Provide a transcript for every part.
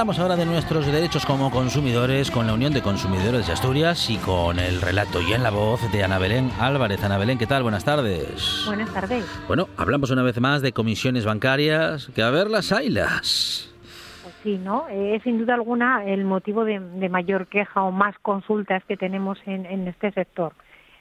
Hablamos ahora de nuestros derechos como consumidores con la Unión de Consumidores de Asturias y con el relato y en la voz de Ana Belén Álvarez. Ana Belén, ¿qué tal? Buenas tardes. Buenas tardes. Bueno, hablamos una vez más de comisiones bancarias, que a ver las. Pues sí, ¿no? Es sin duda alguna el motivo de, mayor queja o más consultas que tenemos en, este sector.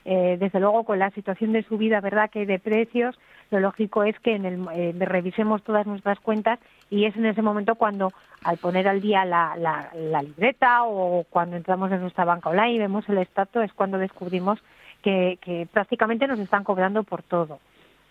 Eh, desde luego, con la situación de subida, ¿verdad?, que de precios, lo lógico es que en el, eh, revisemos todas nuestras cuentas y es en ese momento cuando al poner al día la, la, libreta o cuando entramos en nuestra banca online y vemos el estatus es cuando descubrimos que prácticamente nos están cobrando por todo.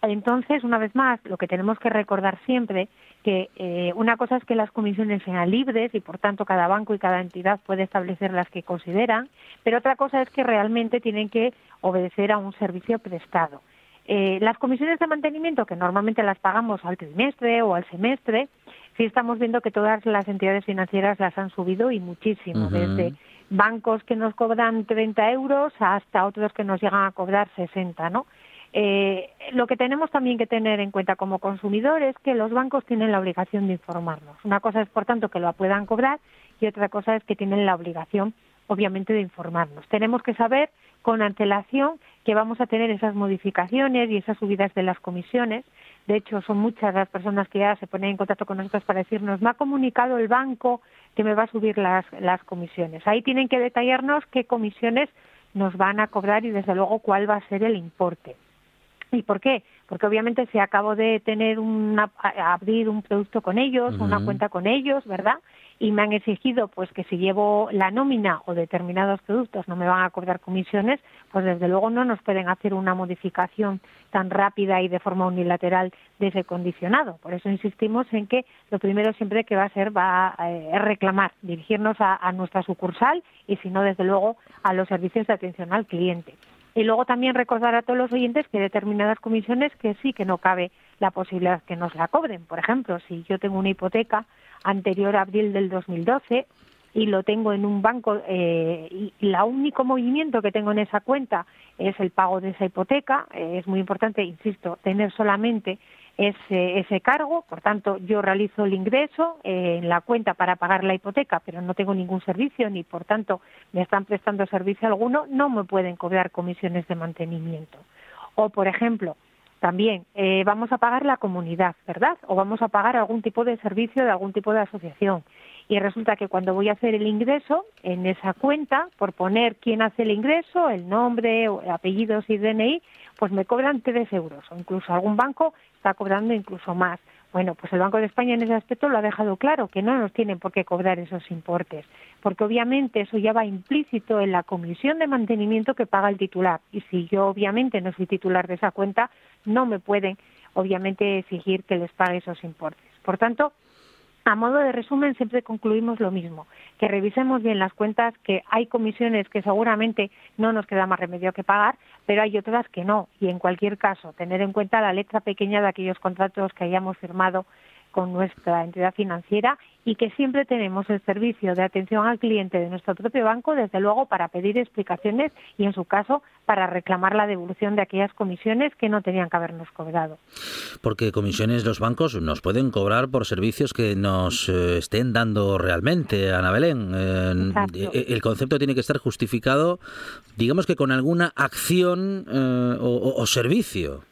Entonces, una vez más, lo que tenemos que recordar siempre que eh, una cosa es que las comisiones sean libres y, por tanto, cada banco y cada entidad puede establecer las que consideran, pero otra cosa es que realmente tienen que obedecer a un servicio prestado. Eh, las comisiones de mantenimiento, que normalmente las pagamos al trimestre o al semestre, sí estamos viendo que todas las entidades financieras las han subido y muchísimo, desde bancos que nos cobran 30 euros hasta otros que nos llegan a cobrar 60, ¿no? Eh, lo que tenemos también que tener en cuenta como consumidores es que los bancos tienen la obligación de informarnos. Una cosa es, por tanto, que lo puedan cobrar y otra cosa es que tienen la obligación, obviamente, de informarnos. Tenemos que saber con antelación que vamos a tener esas modificaciones y esas subidas de las comisiones. De hecho, son muchas las personas que ya se ponen en contacto con nosotros para decirnos, me ha comunicado el banco que me va a subir las, las comisiones. Ahí tienen que detallarnos qué comisiones nos van a cobrar y, desde luego, cuál va a ser el importe. ¿Y por qué? Porque obviamente si acabo de tener una, abrir un producto con ellos, una cuenta con ellos, ¿verdad? y me han exigido pues que si llevo la nómina o determinados productos no me van a cobrar comisiones, pues desde luego no nos pueden hacer una modificación tan rápida y de forma unilateral de ese condicionado. Por eso insistimos en que lo primero siempre que va a ser va a eh, reclamar, dirigirnos a nuestra sucursal y si no desde luego a los servicios de atención al cliente. Y luego también recordar a todos los oyentes que determinadas comisiones que sí que no cabe la posibilidad que nos la cobren. Por ejemplo, si yo tengo una hipoteca anterior a abril del 2012 y lo tengo en un banco eh, y el único movimiento que tengo en esa cuenta es el pago de esa hipoteca, eh, es muy importante, insisto, tener solamente ese, ese cargo, por tanto yo realizo el ingreso eh, en la cuenta para pagar la hipoteca, pero no tengo ningún servicio ni por tanto me están prestando servicio alguno, no me pueden cobrar comisiones de mantenimiento. O por ejemplo, también eh, vamos a pagar la comunidad, ¿verdad? O vamos a pagar algún tipo de servicio de algún tipo de asociación. Y resulta que cuando voy a hacer el ingreso en esa cuenta, por poner quién hace el ingreso, el nombre, apellidos y DNI, pues me cobran tres euros. O incluso algún banco está cobrando incluso más. Bueno, pues el Banco de España en ese aspecto lo ha dejado claro, que no nos tienen por qué cobrar esos importes, porque obviamente eso ya va implícito en la comisión de mantenimiento que paga el titular. Y si yo obviamente no soy titular de esa cuenta, no me pueden obviamente exigir que les pague esos importes. Por tanto, a modo de resumen, siempre concluimos lo mismo, que revisemos bien las cuentas, que hay comisiones que seguramente no nos queda más remedio que pagar, pero hay otras que no. Y en cualquier caso, tener en cuenta la letra pequeña de aquellos contratos que hayamos firmado con nuestra entidad financiera y que siempre tenemos el servicio de atención al cliente de nuestro propio banco, desde luego, para pedir explicaciones y, en su caso, para reclamar la devolución de aquellas comisiones que no tenían que habernos cobrado. Porque comisiones los bancos nos pueden cobrar por servicios que nos eh, estén dando realmente, Ana Belén. Eh, el concepto tiene que estar justificado, digamos que con alguna acción eh, o servicio.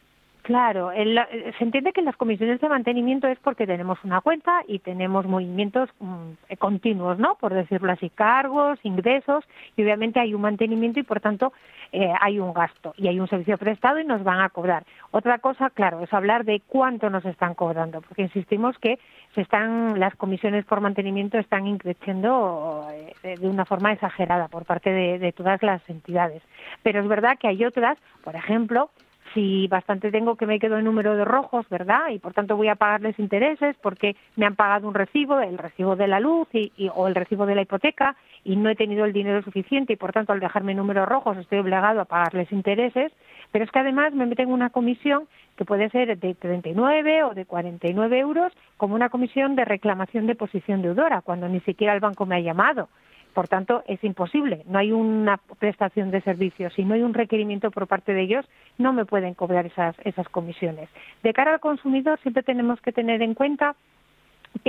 Claro, se entiende que las comisiones de mantenimiento es porque tenemos una cuenta y tenemos movimientos mm, continuos, ¿no? Por decirlo así, cargos, ingresos y obviamente hay un mantenimiento y por tanto eh, hay un gasto y hay un servicio prestado y nos van a cobrar. Otra cosa, claro, es hablar de cuánto nos están cobrando, porque insistimos que se están las comisiones por mantenimiento están increciendo eh, de una forma exagerada por parte de todas las entidades. Pero es verdad que hay otras, por ejemplo, si bastante tengo que me quedo en número de rojos, ¿verdad? Y por tanto voy a pagarles intereses porque me han pagado un recibo, el recibo de la luz y, o el recibo de la hipoteca y no he tenido el dinero suficiente y por tanto al dejarme números rojos estoy obligado a pagarles intereses, pero es que además me meten una comisión que puede ser de 39 o de 49 euros como una comisión de reclamación de posición deudora, cuando ni siquiera el banco me ha llamado. Por tanto, es imposible. No hay una prestación de servicios. Si no hay un requerimiento por parte de ellos, no me pueden cobrar esas, esas comisiones. De cara al consumidor, siempre tenemos que tener en cuenta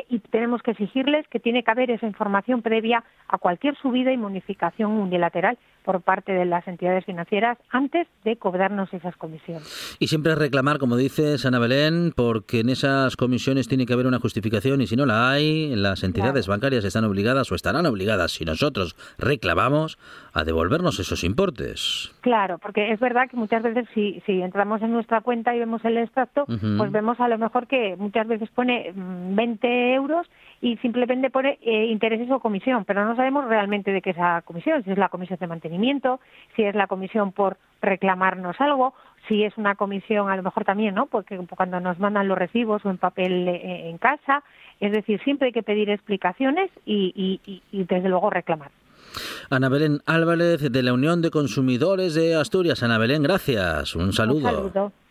y tenemos que exigirles que tiene que haber esa información previa a cualquier subida y modificación unilateral por parte de las entidades financieras antes de cobrarnos esas comisiones. Y siempre reclamar, como dice Ana Belén, porque en esas comisiones tiene que haber una justificación y si no la hay, las entidades bancarias están obligadas o estarán obligadas, si nosotros reclamamos, a devolvernos esos importes. Claro, porque es verdad que muchas veces si, si entramos en nuestra cuenta y vemos el extracto, pues vemos a lo mejor que muchas veces pone 20 euros y simplemente pone eh, intereses o comisión, pero no sabemos realmente de qué es la comisión, si es la comisión de mantenimiento, si es la comisión por reclamarnos algo, si es una comisión a lo mejor también, ¿no? Porque cuando nos mandan los recibos o en papel eh, en casa, es decir, siempre hay que pedir explicaciones y, y desde luego reclamar. Ana Belén Álvarez de la Unión de Consumidores de Asturias. Ana Belén, gracias. Un saludo. Un saludo.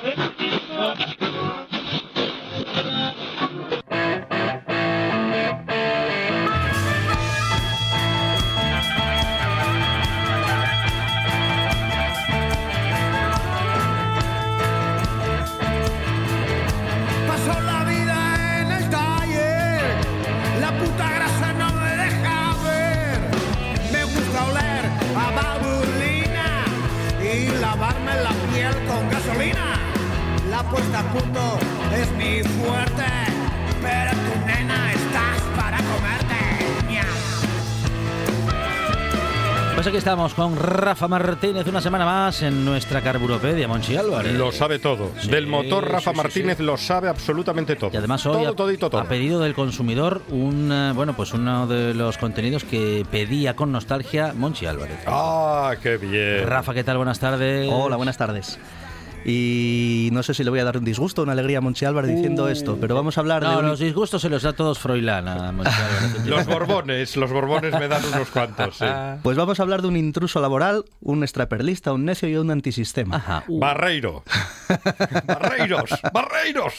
Thank you. Estamos con Rafa Martínez una semana más en nuestra carburopedia, Monchi Álvarez. Lo sabe todo. Del motor Rafa Martínez lo sabe absolutamente todo. Y además hoy todo, ha, pedido del consumidor un eh, bueno pues uno de los contenidos que pedía con nostalgia Monchi Álvarez. Ah, qué bien. Rafa, ¿qué tal? Buenas tardes. Hola, buenas tardes. Y no sé si le voy a dar un disgusto o una alegría a Monchi Álvarez diciendo uh. esto, pero vamos a hablar de. No, los disgustos se los da todos Froilán a Monchi Álvarez. los borbones, los borbones me dan unos cuantos. Pues vamos a hablar de un intruso laboral, un extraperlista, un necio y un antisistema. Ajá. Uh. Barreiro. Barreiros, barreiros.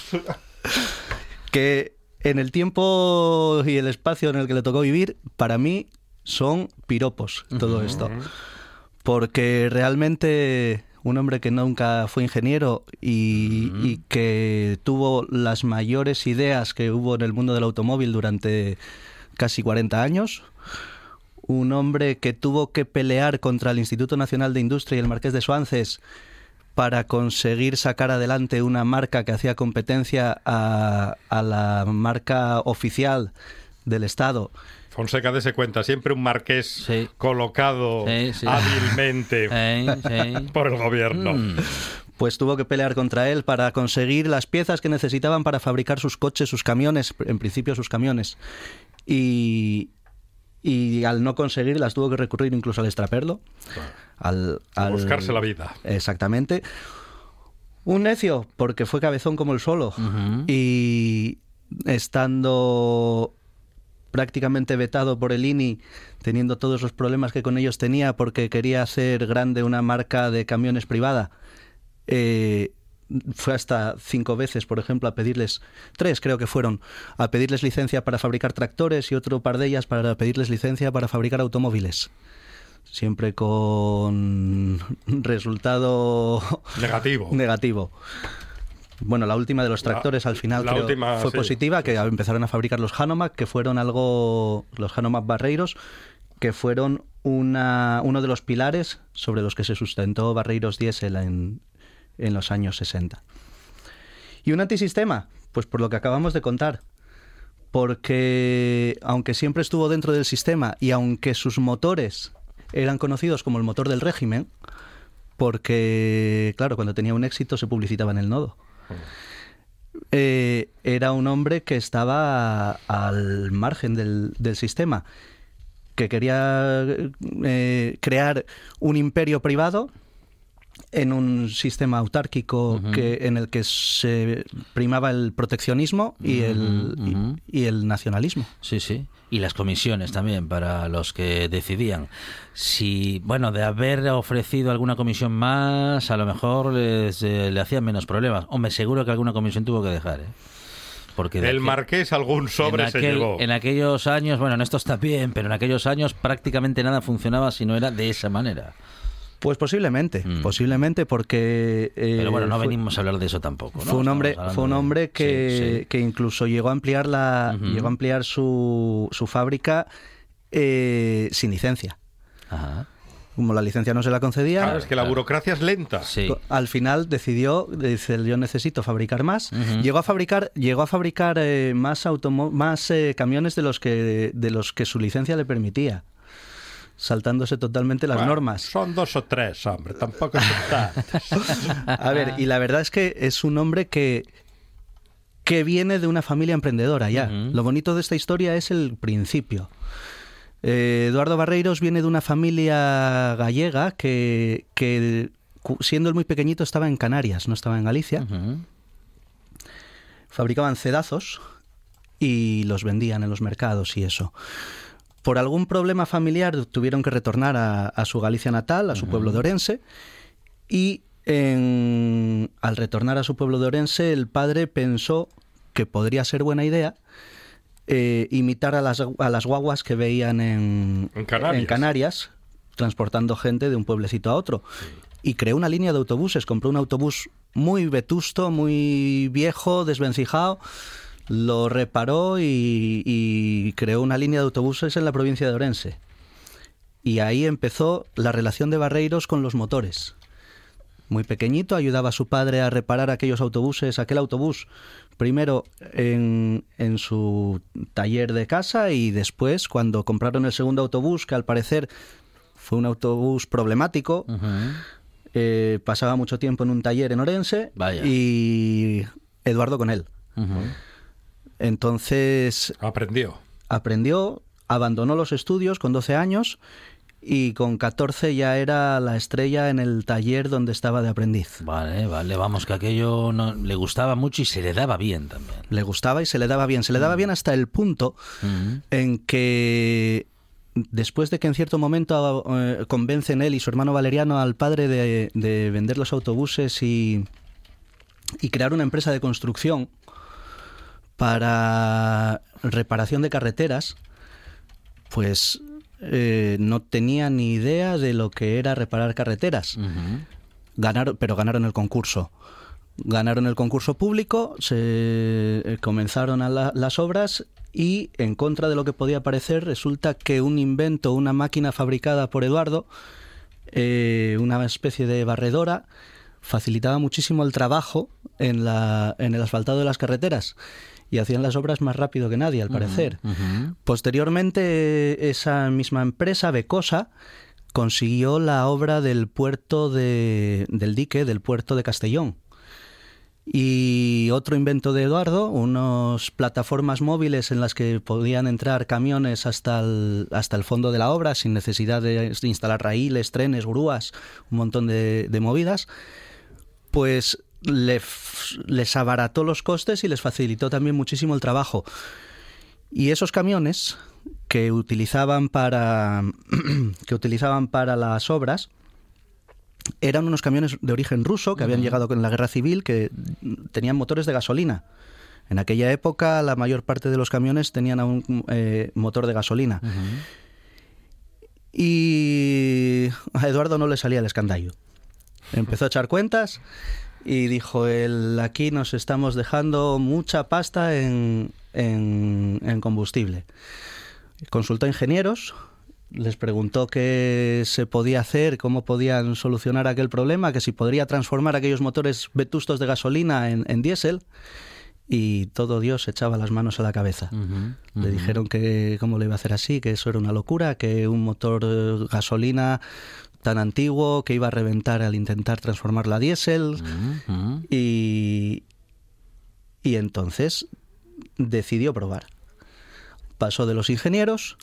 que en el tiempo y el espacio en el que le tocó vivir, para mí son piropos todo esto. Porque realmente un hombre que nunca fue ingeniero y, y, que tuvo las mayores ideas que hubo en el mundo del automóvil durante casi 40 años. Un hombre que tuvo que pelear contra el Instituto Nacional de Industria y el Marqués de Suances para conseguir sacar adelante una marca que hacía competencia a, a la marca oficial del Estado Fonseca de se cuenta siempre un marqués colocado hábilmente por el gobierno. Mm. Pues tuvo que pelear contra él para conseguir las piezas que necesitaban para fabricar sus coches, sus camiones, en principio sus camiones. Y, y al no conseguirlas tuvo que recurrir incluso al extraperlo. Al, buscarse la vida. Exactamente. Un necio, porque fue cabezón como el solo. Y estando prácticamente vetado por el INI, teniendo todos los problemas que con ellos tenía porque quería hacer grande una marca de camiones privada. Eh, fue hasta cinco veces, por ejemplo, a pedirles, tres creo que fueron, a pedirles licencia para fabricar tractores y otro par de ellas para pedirles licencia para fabricar automóviles. Siempre con resultado negativo. negativo. Bueno, la última de los tractores al final fue positiva, que empezaron a fabricar los Hanomac, que fueron algo, los Hanomac Barreiros, que fueron una, uno de los pilares sobre los que se sustentó Barreiros Diesel en, en los años 60. ¿Y un antisistema? Pues por lo que acabamos de contar. Porque aunque siempre estuvo dentro del sistema y aunque sus motores eran conocidos como el motor del régimen, porque, claro, cuando tenía un éxito se publicitaba en el nodo. Eh, era un hombre que estaba al margen del, sistema, que quería eh, crear un imperio privado en un sistema autárquico que, en el que se primaba el proteccionismo y, el, y el nacionalismo. Sí, sí y las comisiones también para los que decidían. Si, bueno, de haber ofrecido alguna comisión más, a lo mejor les, eh, le hacían menos problemas. Hombre, seguro que alguna comisión tuvo que dejar, ¿eh? Porque el marqués algún sobre se llevó. En aquellos años, bueno, en estos también, pero en aquellos años prácticamente nada funcionaba si no era de esa manera. Pues posiblemente, mm. posiblemente porque... Eh, Pero bueno, no venimos a hablar de eso tampoco. Fue un hombre, fue un hombre que, que incluso llegó a ampliar la, llegó a ampliar su, su fábrica eh, sin licencia. Como la licencia no se la concedía. Claro, es que la burocracia es lenta. Al final decidió, dice, yo necesito fabricar más. Llegó a fabricar, llegó a fabricar eh, más más camiones de los que de los que su licencia le permitía saltándose totalmente las normas. Son dos o tres, hombre, tampoco son tantos. A ver, y la verdad es que es un hombre que, que viene de una familia emprendedora ya. Lo bonito de esta historia es el principio. Eh, Eduardo Barreiros viene de una familia gallega que, que, siendo el muy pequeñito, estaba en Canarias, no estaba en Galicia. Fabricaban cedazos y los vendían en los mercados y eso por algún problema familiar tuvieron que retornar a, su Galicia natal, a su pueblo de Orense, y al retornar a su pueblo de Orense, el padre pensó que podría ser buena idea eh, imitar a las, a las, guaguas que veían en, Canarias. transportando gente de un pueblecito a otro. Y creó una línea de autobuses, compró un autobús muy vetusto, muy viejo, desvencijado, lo reparó y, creó una línea de autobuses en la provincia de Orense. Y ahí empezó la relación de Barreiros con los motores. Muy pequeñito, ayudaba a su padre a reparar aquellos autobuses, aquel autobús, primero en, en su taller de casa y después cuando compraron el segundo autobús, que al parecer fue un autobús problemático, eh, pasaba mucho tiempo en un taller en Orense y Eduardo con él. Entonces... Aprendió. Aprendió, abandonó los estudios con 12 años y con 14 ya era la estrella en el taller donde estaba de aprendiz. Vale, vale, vamos, que aquello no, le gustaba mucho y se le daba bien también. Le gustaba y se le daba bien. Se le daba mm. bien hasta el punto mm. en que después de que en cierto momento eh, convencen él y su hermano Valeriano al padre de, de vender los autobuses y, y crear una empresa de construcción, para reparación de carreteras, pues eh, no tenía ni idea de lo que era reparar carreteras. ganaron, pero ganaron el concurso. Ganaron el concurso público, se eh, comenzaron a las obras y en contra de lo que podía parecer resulta que un invento, una máquina fabricada por Eduardo, eh, una especie de barredora, facilitaba muchísimo el trabajo en, la, en el asfaltado de las carreteras y hacían las obras más rápido que nadie, al parecer. Posteriormente, esa misma empresa, Becosa, consiguió la obra del puerto de, del dique, del puerto de Castellón. Y otro invento de Eduardo, unas plataformas móviles en las que podían entrar camiones hasta el, hasta el fondo de la obra sin necesidad de instalar raíles, trenes, grúas, un montón de, de movidas, pues les abarató los costes y les facilitó también muchísimo el trabajo. Y esos camiones que utilizaban para que utilizaban para las obras eran unos camiones de origen ruso que habían llegado con la guerra civil que tenían motores de gasolina. En aquella época la mayor parte de los camiones tenían un eh, motor de gasolina. Y a Eduardo no le salía el escandallo. Empezó a echar cuentas y dijo él, aquí nos estamos dejando mucha pasta en, en, combustible. Consultó a ingenieros, les preguntó qué se podía hacer, cómo podían solucionar aquel problema, que si podría transformar aquellos motores vetustos de gasolina en, en diésel y todo Dios echaba las manos a la cabeza. Le dijeron que cómo le iba a hacer así, que eso era una locura, que un motor eh, gasolina tan antiguo que iba a reventar al intentar transformarla a diésel. y, y entonces decidió probar. Pasó de los ingenieros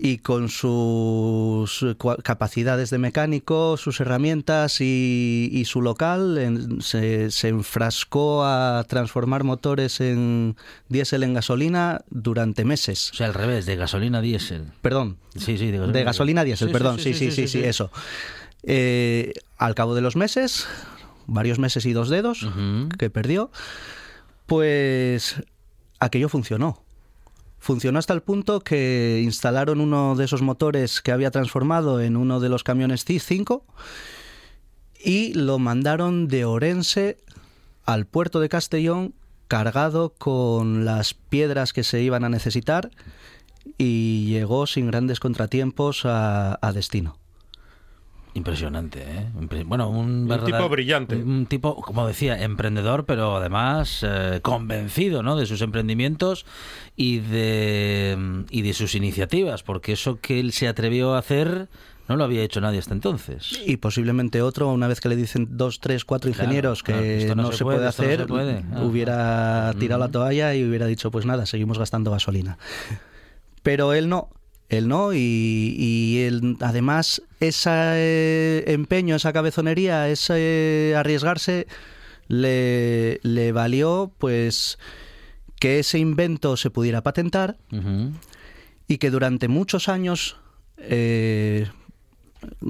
y con sus capacidades de mecánico, sus herramientas y, su local, se, enfrascó a transformar motores en diésel en gasolina durante meses. O sea, al revés, de gasolina a diésel. Perdón. Sí, sí, de gasolina, a diésel, perdón. Sí, sí, sí, sí, eso. Eh, al cabo de los meses, varios meses y dos dedos que perdió, pues aquello funcionó Funcionó hasta el punto que instalaron uno de esos motores que había transformado en uno de los camiones CIS 5 y lo mandaron de Orense al puerto de Castellón cargado con las piedras que se iban a necesitar y llegó sin grandes contratiempos a, destino. Impresionante, ¿eh? Bueno, un, tipo brillante. Un tipo, como decía, emprendedor, pero además eh, convencido ¿no? de sus emprendimientos y de, y de sus iniciativas, porque eso que él se atrevió a hacer no lo había hecho nadie hasta entonces. Y posiblemente otro, una vez que le dicen dos, tres, cuatro ingenieros que no, se, puede, hacer, ah, hubiera ah. tirado la toalla y hubiera dicho, pues nada, seguimos gastando gasolina. Pero él no, él no, y, él, además ese empeño, esa cabezonería, ese arriesgarse, le, le valió pues que ese invento se pudiera patentar y que durante muchos años eh,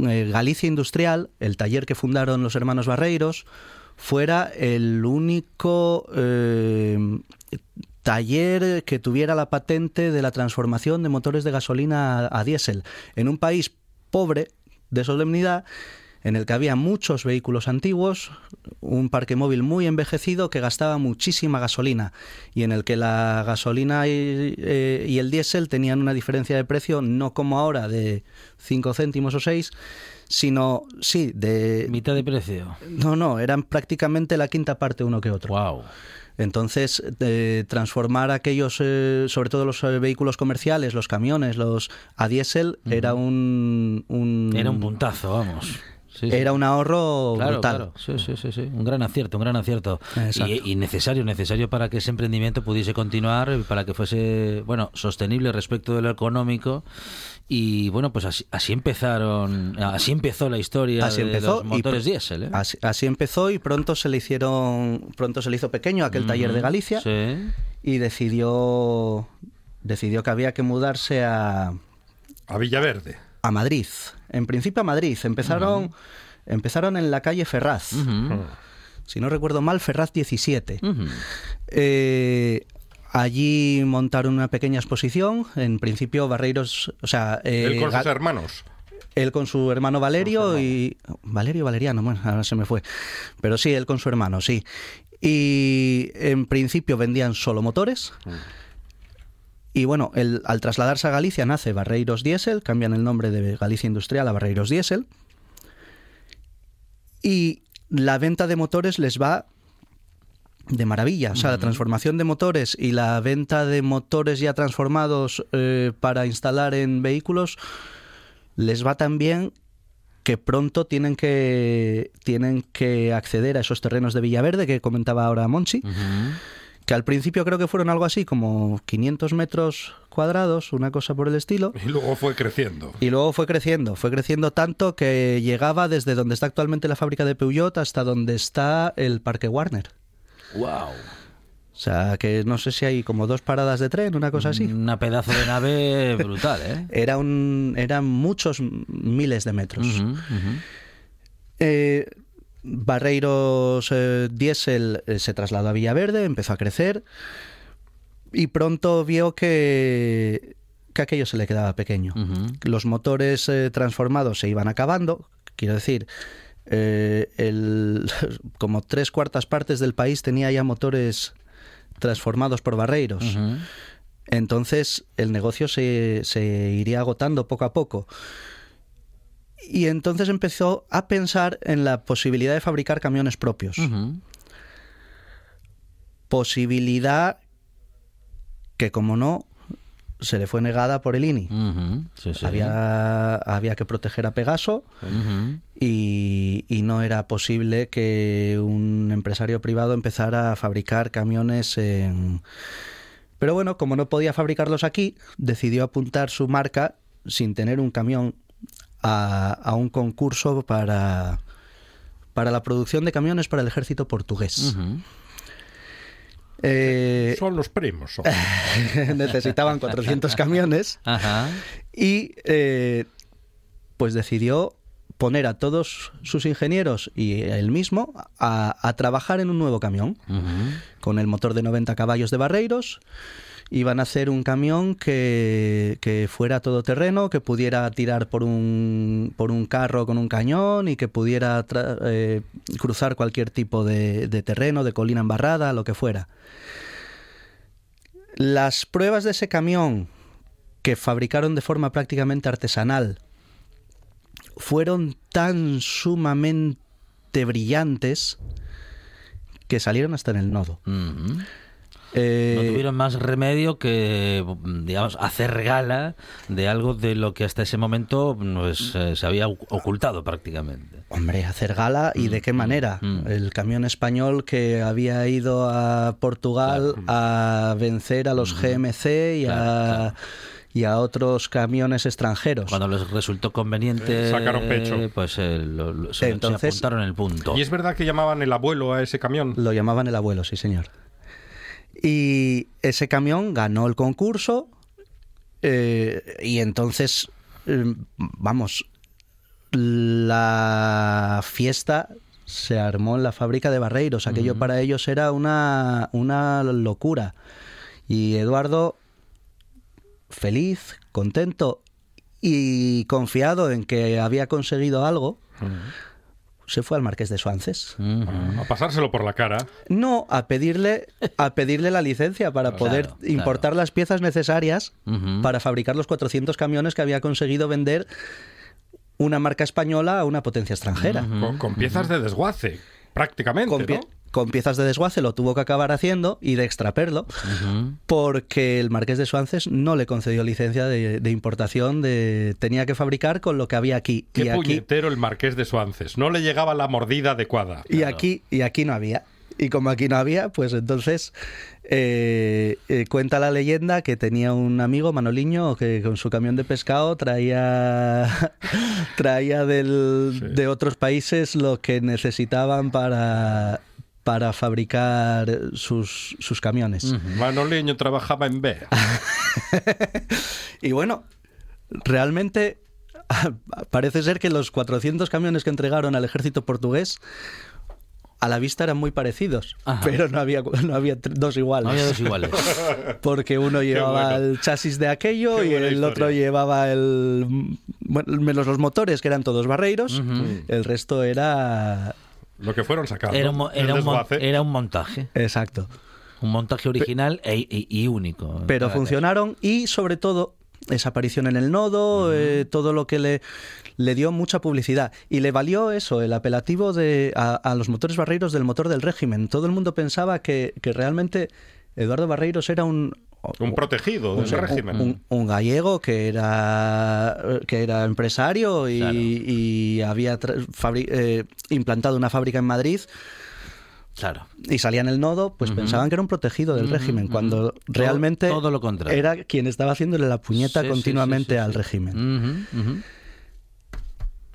eh, Galicia Industrial, el taller que fundaron los hermanos Barreiros, fuera el único eh, taller que tuviera la patente de la transformación de motores de gasolina a, diésel. En un país pobre de solemnidad, en el que había muchos vehículos antiguos, un parque móvil muy envejecido que gastaba muchísima gasolina y en el que la gasolina y, eh, el diésel tenían una diferencia de precio no como ahora de 5 céntimos o 6, sino sí, de... Mitad de precio. No, no, eran prácticamente la quinta parte uno que otro. Wow. Entonces, transformar aquellos, eh, sobre todo los eh, vehículos comerciales, los camiones, los a diésel, era un, un, Era un puntazo, vamos era un ahorro brutal. Sí, sí, sí, sí, un gran acierto, un gran acierto. Y, necesario, necesario para que ese emprendimiento pudiese continuar, para que fuese, bueno, sostenible respecto de lo económico. Y bueno, pues así, empezaron, así empezó la historia así de empezó, los motores diésel. ¿eh? Así, empezó y pronto se le hicieron, pronto se le hizo pequeño aquel taller de Galicia y decidió, decidió que había que mudarse a a Villaverde a Madrid. En principio a Madrid. Empezaron, empezaron en la calle Ferraz. Si no recuerdo mal, Ferraz 17. Eh, allí montaron una pequeña exposición. En principio, Barreiros. O sea, eh, con sus hermanos. Él con su hermano Valerio y... Valerio Valeriano, bueno, ahora se me fue. Pero sí, él con su hermano, sí. Y en principio vendían solo motores. Mm. Y bueno, el, al trasladarse a Galicia nace Barreiros Diesel, cambian el nombre de Galicia Industrial a Barreiros Diesel. Y la venta de motores les va de maravilla. O sea, la transformación de motores y la venta de motores ya transformados eh, para instalar en vehículos les va tan bien que pronto tienen que, tienen que acceder a esos terrenos de Villaverde que comentaba ahora Monchi que al principio creo que fueron algo así como 500 metros cuadrados, una cosa por el estilo. Y luego fue creciendo. Y luego fue creciendo, fue creciendo tanto que llegaba desde donde está actualmente la fábrica de Peugeot hasta donde está el Parque Warner. ¡Wow! O sea, que no sé si hay como dos paradas de tren, una cosa así. Una pedazo de nave brutal, ¿eh? Era un, eran muchos miles de metros. Eh, Barreiros eh, Diesel eh, se trasladó a Villaverde, empezó a crecer y pronto vio que, que aquello se le quedaba pequeño. Los motores eh, transformados se iban acabando, quiero decir, el, como tres cuartas partes del país tenía ya motores transformados por Barreiros. Entonces el negocio se, se iría agotando poco a poco y entonces empezó a pensar en la posibilidad de fabricar camiones propios. Posibilidad que, como no, se le fue negada por el INI. Había, había, que proteger a Pegaso y, y, no era posible que un empresario privado empezara a fabricar camiones en... Pero bueno, como no podía fabricarlos aquí, decidió apuntar su marca sin tener un camión a, un concurso para, para la producción de camiones para el ejército portugués. Eh, son los primos. necesitaban 400 camiones y eh, pues decidió poner a todos sus ingenieros y él mismo a, trabajar en un nuevo camión con el motor de 90 caballos de Barreiros iban a hacer un camión que, que fuera todoterreno, que pudiera tirar por un, por un carro con un cañón y que pudiera eh, cruzar cualquier tipo de, de terreno, de colina embarrada, lo que fuera. Las pruebas de ese camión que fabricaron de forma prácticamente artesanal fueron tan sumamente brillantes que salieron hasta en el nodo. Eh, no tuvieron más remedio que, digamos, hacer gala de algo de lo que hasta ese momento pues, eh, se había ocultado prácticamente. Hombre, hacer gala y de qué mm, manera. Mm. El camión español que había ido a Portugal a vencer a los GMC y a y a otros camiones extranjeros. Cuando les resultó conveniente, sacaron pecho. Pues eh, se, Entonces, se apuntaron el punto. ¿Y es verdad que llamaban el abuelo a ese camión? Lo llamaban el abuelo, sí, señor. Y ese camión ganó el concurso eh, y entonces, eh, vamos, la fiesta se armó en la fábrica de Barreiros. Aquello para ellos era una, una locura. Y Eduardo, feliz, contento y confiado en que había conseguido algo, se fue al Marqués de Suances. A pasárselo por la cara. No, a pedirle, a pedirle la licencia para poder importar las piezas necesarias para fabricar los 400 camiones que había conseguido vender una marca española a una potencia extranjera. con, piezas de desguace, prácticamente con piezas de desguace lo tuvo que acabar haciendo y de extraperlo porque el marqués de Suances no le concedió licencia de, importación de tenía que fabricar con lo que había aquí. Qué y puñetero el marqués de Suances. No le llegaba la mordida adecuada. Y aquí y aquí no había. Y como aquí no había pues entonces eh, eh, cuenta la leyenda que tenía un amigo Manoliño que con su camión de pescado traía traía de otros países lo que necesitaban para para fabricar sus, sus camiones. Uh trabajaba en B. y bueno, realmente parece ser que los 400 camiones que entregaron al ejército portugués a la vista eran muy parecidos, pero no había, no había dos iguales. No había dos iguales. Porque uno llevaba el chasis de aquello y el otro llevaba el. menos los motores, que eran todos barreiros, el resto era. Lo que fueron sacando. Era un, era un, montaje. Exacto. Un montaje original e, y, único. Pero funcionaron y, sobre todo, esa aparición en el nodo, eh, todo lo que le, le dio mucha publicidad. Y le valió eso, el apelativo de, a, los motores barreiros del motor del régimen. Todo el mundo pensaba que, realmente Eduardo Barreiros era un, un protegido del régimen. Un, gallego que era, que era empresario y, había eh, implantado una fábrica en Madrid. Claro. Y salía en el nodo, pues pensaban que era un protegido del régimen, cuando realmente todo, lo contrario. era quien estaba haciéndole la puñeta continuamente al régimen.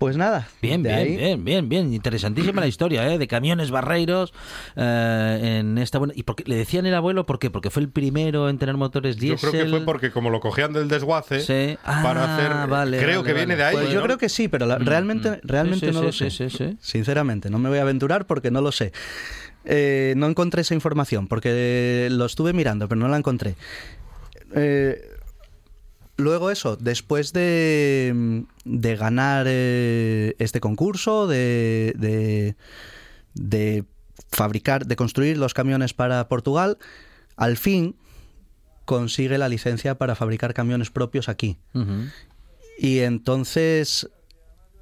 Pues nada. Bien, bien, bien, bien, bien. Interesantísima la historia, ¿eh? De camiones barreiros eh, en esta buena... ¿Y porque le decían el abuelo por qué? Porque fue el primero en tener motores diésel. Yo creo que fue porque como lo cogían del desguace para ah, hacer... Vale, creo que viene de ahí. Pues yo creo que sí, pero mm, realmente, mm. realmente no lo sé. Sinceramente, no me voy a aventurar porque no lo sé. Eh, no encontré esa información porque lo estuve mirando, pero no la encontré. Eh, luego eso, después de, de ganar eh, este concurso, de, de, fabricar, de construir los camiones para Portugal, al fin consigue la licencia para fabricar camiones propios aquí. Y entonces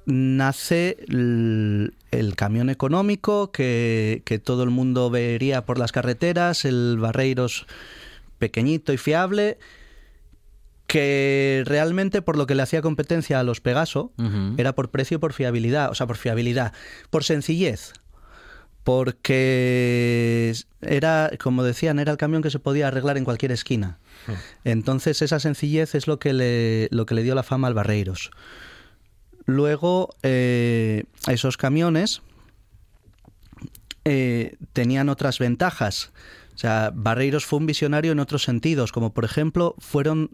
nace el, camión económico que, que, todo el mundo vería por las carreteras, el Barreiros pequeñito y fiable que realmente por lo que le hacía competencia a los Pegaso era por precio y por fiabilidad, o sea, por fiabilidad, por sencillez, porque era, como decían, era el camión que se podía arreglar en cualquier esquina. Entonces esa sencillez es lo que le, lo que le dio la fama al Barreiros. Luego, eh, esos camiones eh, tenían otras ventajas. O sea, Barreiros fue un visionario en otros sentidos, como por ejemplo fueron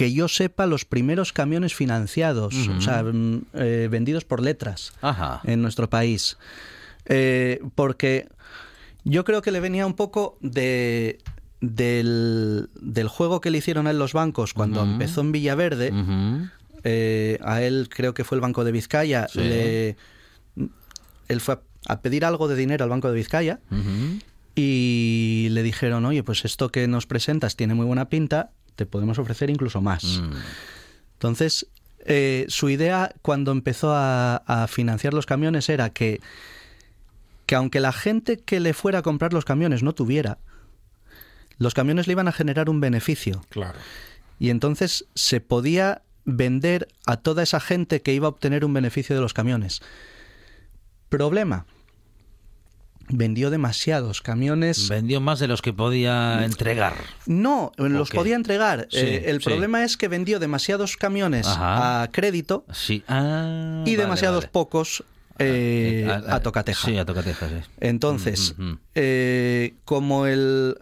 que yo sepa, los primeros camiones financiados, o sea, mm, eh, vendidos por letras en nuestro país. Eh, porque yo creo que le venía un poco de, del, juego que le hicieron a él los bancos cuando empezó en Villaverde. Eh, a él creo que fue el Banco de Vizcaya. él fue a, pedir algo de dinero al Banco de Vizcaya. Y le dijeron, oye, pues esto que nos presentas tiene muy buena pinta, te podemos ofrecer incluso más. Mm. Entonces, eh, su idea cuando empezó a, financiar los camiones era que, que aunque la gente que le fuera a comprar los camiones no tuviera, los camiones le iban a generar un beneficio. Claro. Y entonces se podía vender a toda esa gente que iba a obtener un beneficio de los camiones. Problema, vendió demasiados camiones. Vendió más de los que podía entregar. No, los podía entregar. Eh, el problema es que vendió demasiados camiones a crédito sí. Ah, y demasiados pocos eh, a, a, tocateja. Sí, a tocateja, sí. Entonces, mm, mm, mm. Eh, como el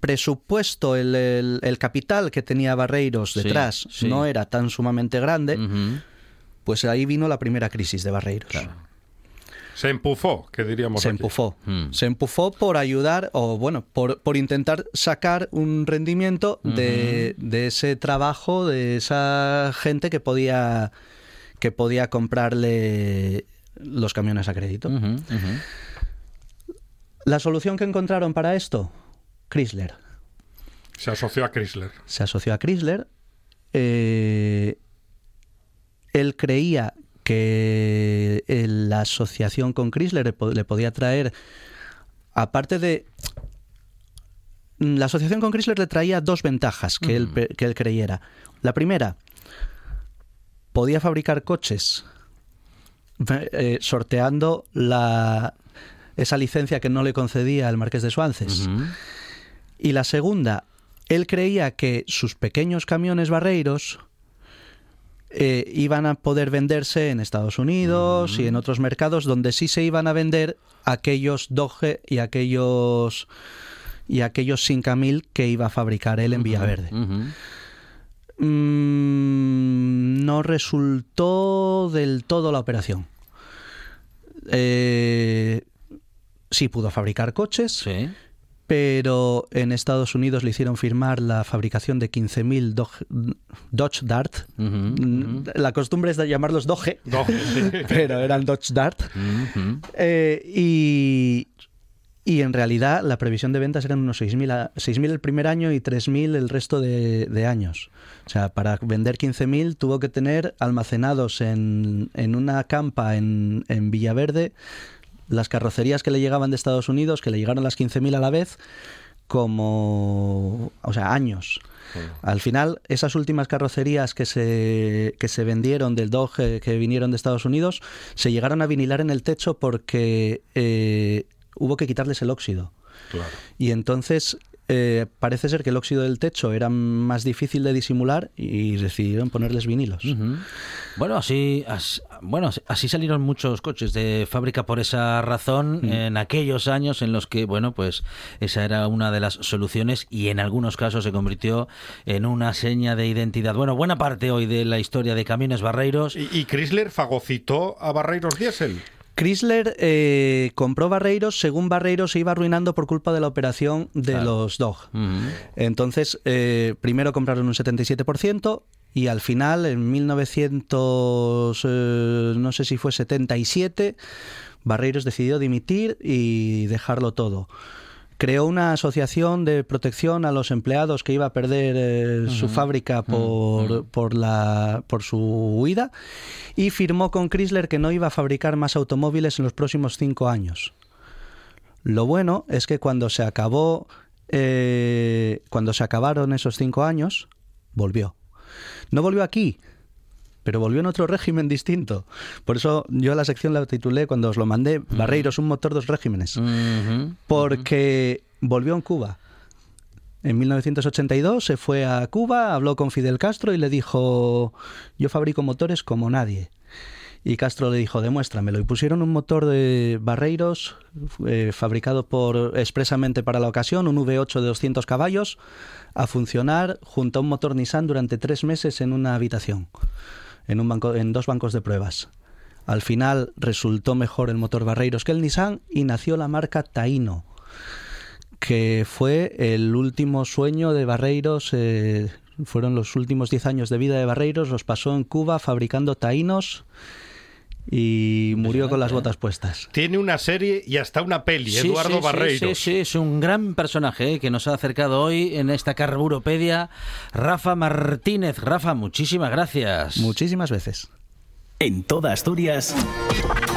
presupuesto, el, capital que tenía Barreiros detrás no era tan sumamente grande, pues ahí vino la primera crisis de Barreiros. Se empufó, que diríamos. Se empufó. Hmm. Se empufó por ayudar, o bueno, por, por intentar sacar un rendimiento de, ese trabajo, de esa gente que podía, que podía comprarle los camiones a crédito. La solución que encontraron para esto, Chrysler. Se asoció a Chrysler. Se asoció a Chrysler. Eh, él creía que eh, la asociación con Chrysler le, podía traer, aparte de... La asociación con Chrysler le traía dos ventajas que, él, que él creyera. La primera, podía fabricar coches eh, sorteando la, esa licencia que no le concedía el marqués de Suances. Y la segunda, él creía que sus pequeños camiones barreiros eh, iban a poder venderse en Estados Unidos y en otros mercados donde sí se iban a vender aquellos Doge y aquellos y aquellos 5000 que iba a fabricar él en Villaverde. Mm, no resultó del todo la operación. Eh, sí pudo fabricar coches, pero en Estados Unidos le hicieron firmar la fabricación de 15.000 Dodge Dart. La costumbre es de llamarlos Doge, pero eran Dodge Dart. Eh, y, y en realidad la previsión de ventas eran unos 6.000 el primer año y 3.000 el resto de, años. O sea, para vender 15.000 tuvo que tener almacenados en, en una campa en, en Villaverde las carrocerías que le llegaban de Estados Unidos, que le llegaron las 15.000 a la vez, como, o sea, años. Al final, esas últimas carrocerías que se, que se vendieron del Dodge que vinieron de Estados Unidos, se llegaron a vinilar en el techo porque eh, hubo que quitarles el óxido. Y entonces eh, parece ser que el óxido del techo era más difícil de disimular y decidieron ponerles vinilos. Bueno, así, bueno, así salieron muchos coches de fábrica por esa razón en aquellos años en los que, bueno, pues esa era una de las soluciones y en algunos casos se convirtió en una seña de identidad. Bueno, buena parte hoy de la historia de camiones barreiros. ¿Y, y Chrysler fagocitó a Barreiros Diesel? Chrysler eh, compró Barreiros según Barreiros se iba arruinando por culpa de la operación de los Dog. Entonces, eh, primero compraron un 77% y al final, en 1900, eh, no sé si fue 77, Barreiros decidió dimitir y dejarlo todo creó una asociación de protección a los empleados que iba a perder eh, su fábrica por, por, la, por su huida y firmó con Chrysler que no iba a fabricar más automóviles en los próximos cinco años. Lo bueno es que cuando se acabó, eh, cuando se acabaron esos cinco años, volvió. No volvió aquí, pero volvió en otro régimen distinto. Por eso yo la sección la titulé cuando os lo mandé, Barreiros, un motor, dos regímenes. Porque volvió en Cuba. En 1982 se fue a Cuba, habló con Fidel Castro y le dijo, yo fabrico motores como nadie. Y Castro le dijo, demuéstramelo. Y pusieron un motor de Barreiros eh, fabricado por, expresamente para la ocasión, un V8 de 200 caballos, a funcionar junto a un motor Nissan durante tres meses en una habitación en, un banco, en dos bancos de pruebas. Al final resultó mejor el motor Barreiros que el Nissan y nació la marca Taino, que fue el último sueño de Barreiros. Eh, fueron los últimos 10 años de vida de Barreiros, los pasó en Cuba fabricando Tainos y murió con las botas puestas. Tiene una serie y hasta una peli, Eduardo Barreiros. Sí, sí, es un gran personaje eh, que nos ha acercado hoy en esta carburopedia, Rafa Martínez. Rafa, muchísimas gracias. Muchísimas veces. En toda Asturias,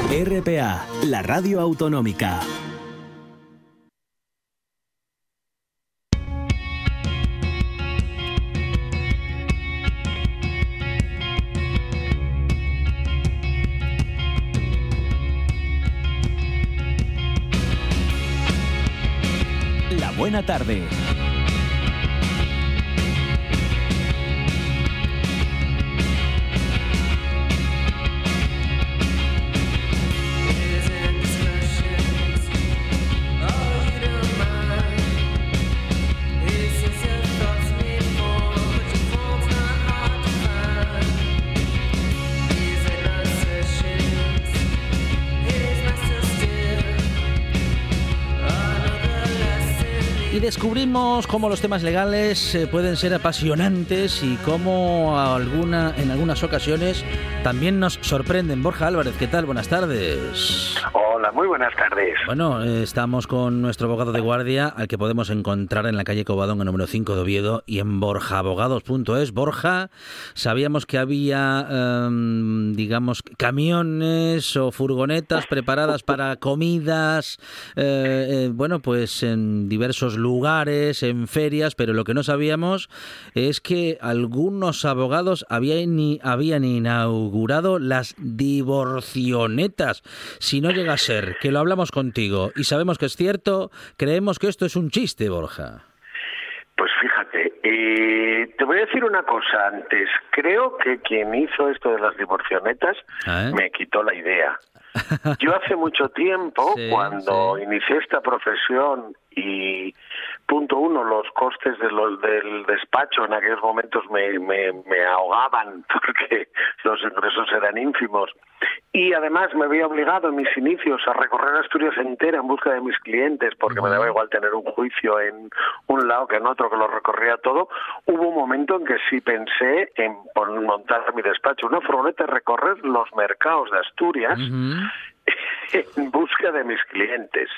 RPA, la radio autonómica. Buena tarde. Descubrimos cómo los temas legales eh, pueden ser apasionantes y cómo alguna, en algunas ocasiones también nos sorprenden. Borja Álvarez, ¿qué tal? Buenas tardes. Muy buenas tardes. Bueno, eh, estamos con nuestro abogado de guardia, al que podemos encontrar en la calle Cobadón, en número 5 de Oviedo, y en borjaabogados.es. Borja, sabíamos que había, em, digamos, camiones o furgonetas preparadas para comidas, eh, bueno, pues en diversos lugares, en ferias, pero lo que no sabíamos es que algunos abogados habían, habían inaugurado las divorcionetas. Si no llega a ser que lo hablamos contigo y sabemos que es cierto, creemos que esto es un chiste, Borja. Pues fíjate, eh, te voy a decir una cosa antes. Creo que quien hizo esto de las divorcionetas ah, ¿eh? me quitó la idea. Yo hace mucho tiempo, cuando inicié esta profesión y Punto uno, los costes de del despacho en aquellos momentos me, me, ahogaban porque los ingresos eran ínfimos. Y además me había obligado en mis inicios a recorrer Asturias entera en busca de mis clientes, porque me daba igual tener un juicio en un lado que en otro, que lo recorría todo. Hubo un momento en que sí pensé en montar mi despacho, una furgoneta, recorrer los mercados de Asturias en busca de mis clientes.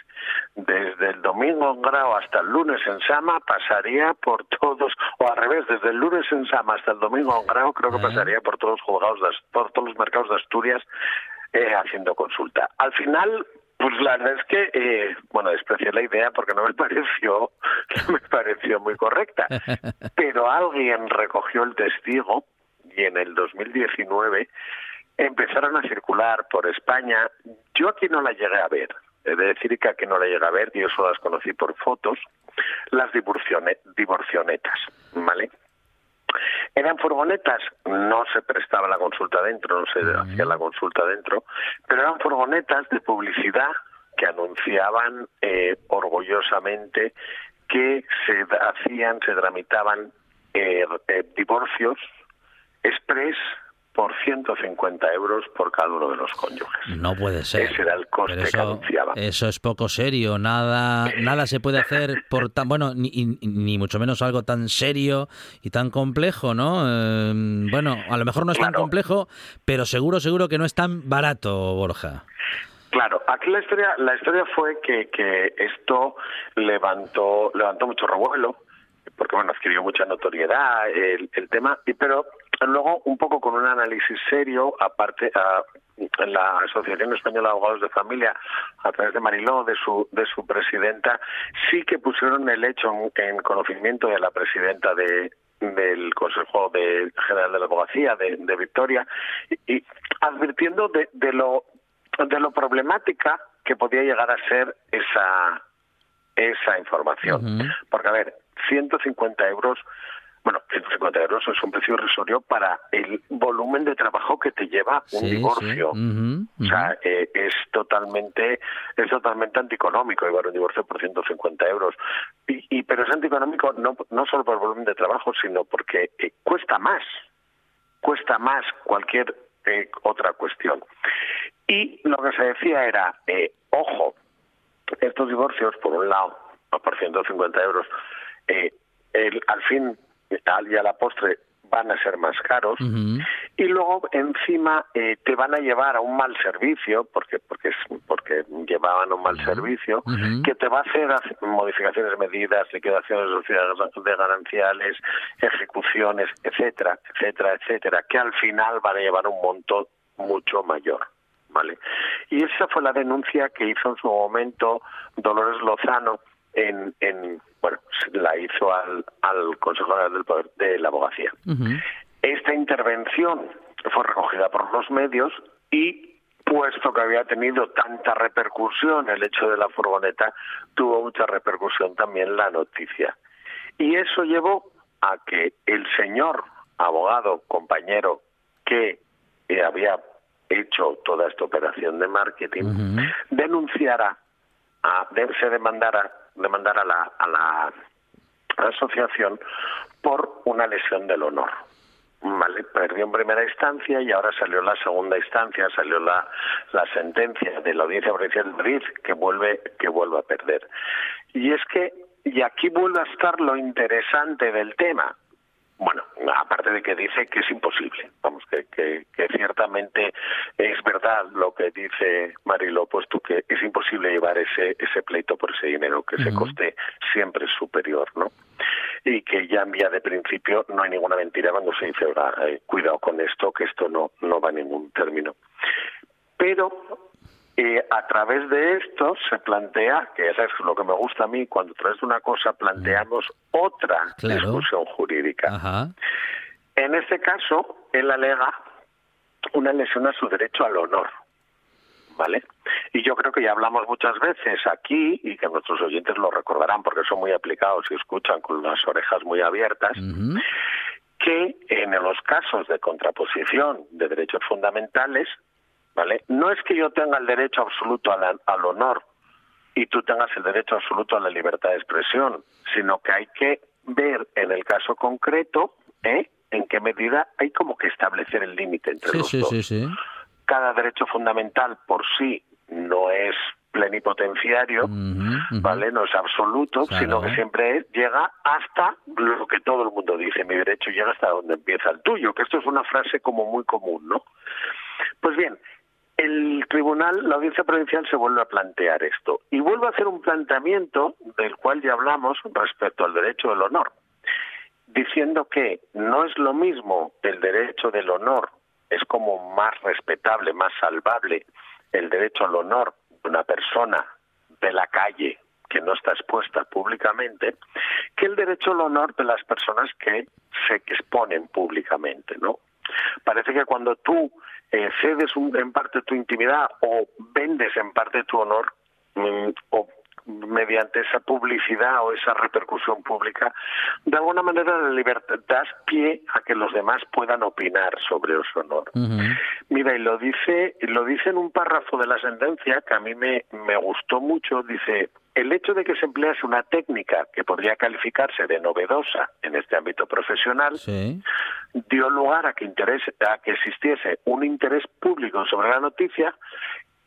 Desde el domingo en Grau hasta el lunes en Sama pasaría por todos, o al revés, desde el lunes en Sama hasta el domingo en Grau creo que pasaría por todos los juzgados, por todos los mercados de Asturias eh, haciendo consulta. Al final, pues la verdad es que, eh, bueno, desprecié la idea porque no me pareció, no me pareció muy correcta. Pero alguien recogió el testigo y en el 2019 empezaron a circular por España. Yo aquí no la llegué a ver, he de decir que aquí no la llegué a ver, yo solo las conocí por fotos, las divorcionetas, ¿vale? Eran furgonetas, no se prestaba la consulta dentro, no se hacía la consulta dentro, pero eran furgonetas de publicidad que anunciaban eh, orgullosamente que se hacían, se tramitaban eh, eh, divorcios express por 150 euros por cada uno de los cónyuges. No puede ser. Ese era el coste eso, que anunciaba. Eso es poco serio. Nada, nada se puede hacer por tan bueno, ni, ni mucho menos algo tan serio y tan complejo, ¿no? Em, bueno, a lo mejor no es tan complejo, pero seguro, seguro que no es tan barato, Borja. Claro, aquí la historia, la historia fue que, que esto levantó, levantó mucho revuelo porque bueno, adquirió mucha notoriedad el, el tema, y, pero luego un poco con un análisis serio, aparte a, la Asociación Española de Abogados de Familia, a través de Mariló, de su, de su presidenta, sí que pusieron el hecho en, conocimiento de la presidenta de, del Consejo de General de la Abogacía de, de Victoria y, advirtiendo de, de, lo de lo problemática que podía llegar a ser esa esa información. Porque, a ver, 150 euros, bueno, 150 euros es un precio irrisorio para el volumen de trabajo que te lleva un divorcio. O sea, eh, es totalmente es totalmente anticonómico llevar un divorcio por 150 euros. Y, pero es anticonómico no, no solo por el volumen de trabajo, sino porque eh, cuesta más. Cuesta más cualquier eh, otra cuestión. Y lo que se decía era, ojo, estos divorcios, por un lado, por 150 euros, eh, el, al fin y a la postre van a ser más caros y luego encima eh, te van a llevar a un mal servicio porque porque porque llevaban un mal servicio que te va a hacer modificaciones de medidas liquidaciones de gananciales ejecuciones etcétera etcétera etcétera que al final van a llevar un monto mucho mayor vale y esa fue la denuncia que hizo en su momento Dolores Lozano en, en bueno, la hizo al, al Consejo General del Poder de la Abogacía. Esta intervención fue recogida por los medios y puesto que había tenido tanta repercusión el hecho de la furgoneta, tuvo mucha repercusión también la noticia. Y eso llevó a que el señor abogado, compañero, que había hecho toda esta operación de marketing, denunciara, a, se demandara demandar a la, a la asociación por una lesión del honor. Perdió en primera instancia y ahora salió la segunda instancia, salió la, la sentencia de la Audiencia Provincial de Madrid que vuelve, que vuelve a perder. Y es que, y aquí vuelve a estar lo interesante del tema, bueno, aparte de que dice que es imposible, vamos, que, que, ciertamente es verdad lo que dice Marilo, puesto que es imposible llevar ese, ese pleito por ese dinero, que ese coste siempre es superior, ¿no? Y que ya en vía de principio no hay ninguna mentira cuando se dice, eh, cuidado con esto, que esto no, no va a ningún término. Pero y a través de esto se plantea, que es lo que me gusta a mí, cuando a través de una cosa planteamos otra discusión jurídica. En este caso, él alega una lesión a su derecho al honor. ¿Vale? Y yo creo que ya hablamos muchas veces aquí, y que nuestros oyentes lo recordarán porque son muy aplicados y escuchan con las orejas muy abiertas, que en los casos de contraposición de derechos fundamentales, ¿vale? No es que yo tenga el derecho absoluto al, honor y tú tengas el derecho absoluto a la libertad de expresión, sino que hay que ver en el caso concreto ¿eh? en qué medida hay como que establecer el límite entre los dos. Cada derecho fundamental por sí no es plenipotenciario, ¿vale? No es absoluto, sino que siempre llega hasta lo que todo el mundo dice, mi derecho llega hasta donde empieza el tuyo, que esto es una frase como muy común, ¿no? Pues bien, el tribunal, la audiencia provincial se vuelve a plantear esto y vuelve a hacer un planteamiento del cual ya hablamos respecto al derecho del honor, diciendo que no es lo mismo el derecho del honor, es como más respetable, más salvable el derecho al honor una persona de la calle que no está expuesta públicamente que el derecho al honor de las personas que se exponen públicamente, ¿no? Parece que cuando tú eh, cedes en parte tu intimidad o vendes en parte tu honor mm, o mediante esa publicidad o esa repercusión pública, de alguna manera la libertad das pie a que los demás puedan opinar sobre su honor. Mira, y lo dice, lo dice en un párrafo de la sentencia que a mí me, me gustó mucho, dice, el hecho de que se emplease una técnica que podría calificarse de novedosa en este ámbito profesional dio lugar a que, a que existiese un interés público sobre la noticia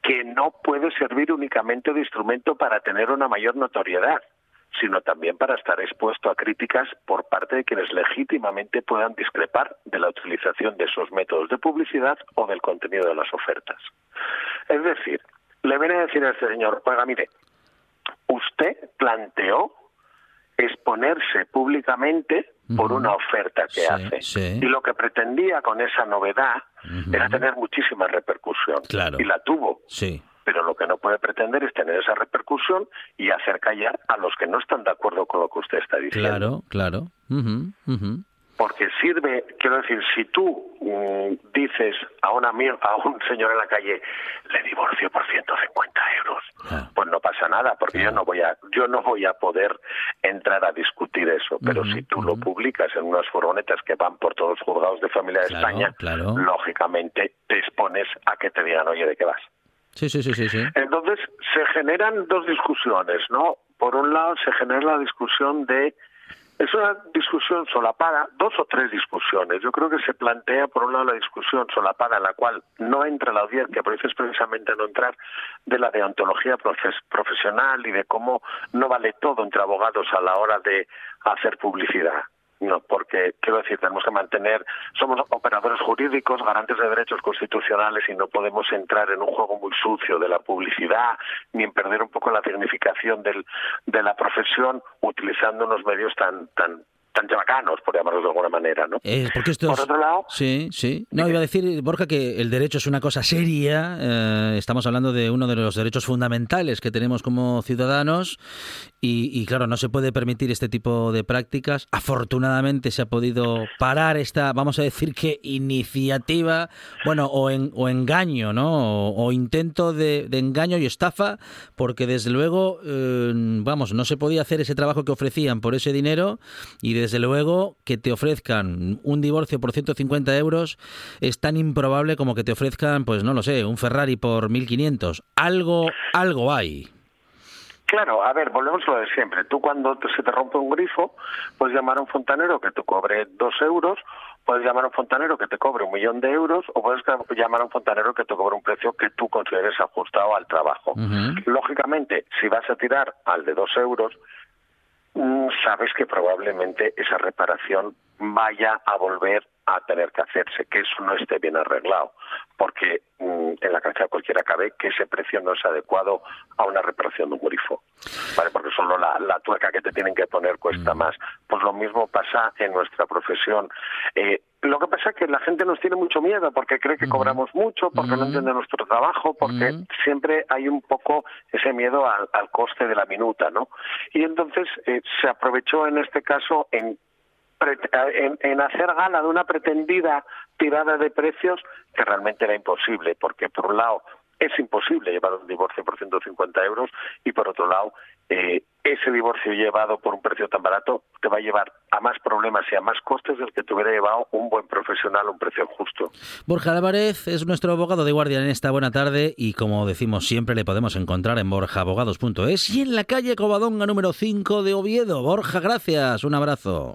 que no puede servir únicamente de instrumento para tener una mayor notoriedad, sino también para estar expuesto a críticas por parte de quienes legítimamente puedan discrepar de la utilización de esos métodos de publicidad o del contenido de las ofertas. Es decir, le viene a decir a este señor, oiga, mire, usted planteó exponerse públicamente por una oferta que hace. Y lo que pretendía con esa novedad era tener muchísima repercusión. Y la tuvo. Sí. Pero lo que no puede pretender es tener esa repercusión y hacer callar a los que no están de acuerdo con lo que usted está diciendo. Claro, claro porque sirve, quiero decir, si tú mm, dices a un amigo, a un señor en la calle, le divorcio por 150 euros, pues no pasa nada, porque yo no voy a, yo no voy a poder entrar a discutir eso. Pero si tú lo publicas en unas furgonetas que van por todos los juzgados de familia de España, lógicamente te expones a que te digan, oye, ¿de qué vas? Sí, sí, sí, sí, sí. Entonces se generan dos discusiones, ¿no? Por un lado se genera la discusión de es una discusión solapada, dos o tres discusiones. Yo creo que se plantea, por un lado, la discusión solapada, en la cual no entra la audiencia, por eso es precisamente no entrar, de la deontología profesional y de cómo no vale todo entre abogados a la hora de hacer publicidad. No, porque quiero decir, tenemos que mantener, somos operadores jurídicos, garantes de derechos constitucionales y no podemos entrar en un juego muy sucio de la publicidad ni en perder un poco la significación del, de la profesión utilizando unos medios tan, tan, tan chabacanos, por llamarlos de alguna manera, ¿no? Eh, porque esto por otro lado... Sí, sí. No, iba a decir, Borja, que el derecho es una cosa seria. Eh, estamos hablando de uno de los derechos fundamentales que tenemos como ciudadanos y, claro, no se puede permitir este tipo de prácticas. Afortunadamente se ha podido parar esta, vamos a decir que iniciativa, bueno, o, en, o engaño, ¿no? O, intento de, engaño y estafa, porque desde luego, eh, vamos, no se podía hacer ese trabajo que ofrecían por ese dinero y desde desde luego que te ofrezcan un divorcio por 150 euros es tan improbable como que te ofrezcan, pues no lo sé, un Ferrari por 1500. Algo, algo hay. Claro, a ver, volvemos a lo de siempre. Tú cuando se te rompe un grifo, puedes llamar a un fontanero que te cobre dos euros, puedes llamar a un fontanero que te cobre un millón de euros, o puedes llamar a un fontanero que te cobre un precio que tú consideres ajustado al trabajo. Lógicamente, si vas a tirar al de dos euros, Sabes que probablemente esa reparación vaya a volver a tener que hacerse, que eso no esté bien arreglado, porque mm, en la cabeza cualquiera cabe que ese precio no es adecuado a una reparación de un grifo, ¿vale? porque solo la, la tuerca que te tienen que poner cuesta mm. más. Pues lo mismo pasa en nuestra profesión. Eh, lo que pasa es que la gente nos tiene mucho miedo porque cree que cobramos mucho, porque no entiende nuestro trabajo, porque siempre hay un poco ese miedo al, coste de la minuta, ¿no? Y entonces eh, se aprovechó en este caso en en, hacer gala de una pretendida tirada de precios que realmente era imposible, porque por un lado es imposible llevar un divorcio por 150 euros y por otro lado, eh, ese divorcio llevado por un precio tan barato te va a llevar a más problemas y a más costes del que te hubiera llevado un buen profesional a un precio justo. Borja Álvarez es nuestro abogado de guardia en esta buena tarde y como decimos siempre le podemos encontrar en borjaabogados.es y en la calle Covadonga número 5 de Oviedo. Borja, gracias. Un abrazo.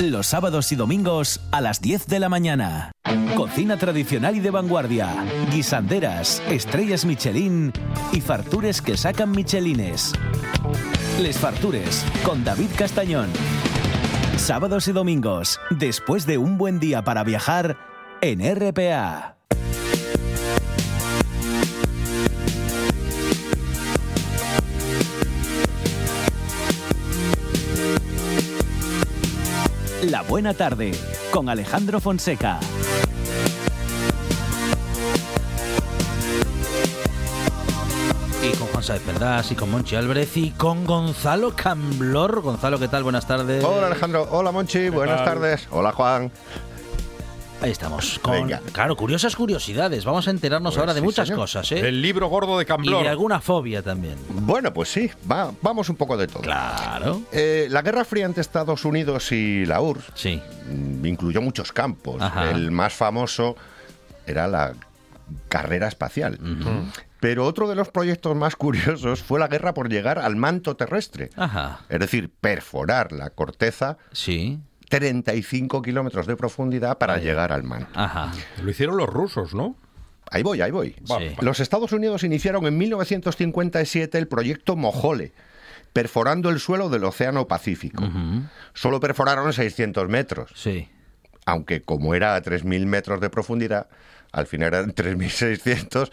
Los sábados y domingos a las 10 de la mañana. Cocina tradicional y de vanguardia. Guisanderas, estrellas Michelin y fartures que sacan Michelines. Les Fartures con David Castañón. Sábados y domingos, después de un buen día para viajar en RPA. La Buena Tarde con Alejandro Fonseca. Y con Juan Sáez Perdás y con Monchi Álvarez y con Gonzalo Camblor. Gonzalo, ¿qué tal? Buenas tardes. Hola Alejandro, hola Monchi, buenas tardes. Hola Juan. Ahí estamos. Con, claro, curiosas curiosidades. Vamos a enterarnos Pues ahora de muchas cosas, ¿eh? El libro gordo de Y Camblor. de alguna fobia también. Bueno, pues sí, va- vamos un poco de todo. Claro. Eh, la Guerra Fría entre Estados Unidos y la URSS Sí. mm, incluyó muchos campos. Ajá. El más famoso era la carrera espacial. Pero otro de los proyectos más curiosos fue la guerra por llegar al manto terrestre. Ajá. Es decir, perforar la corteza Sí. 35 kilómetros de profundidad para llegar al manto. Ajá. Lo hicieron los rusos, ¿no? Ahí voy, ahí voy. Sí. Los Estados Unidos iniciaron en 1957 el proyecto Mojole, perforando el suelo del Océano Pacífico. Solo perforaron 600 metros, Sí. aunque como era a 3.000 metros de profundidad, al final eran 3.600,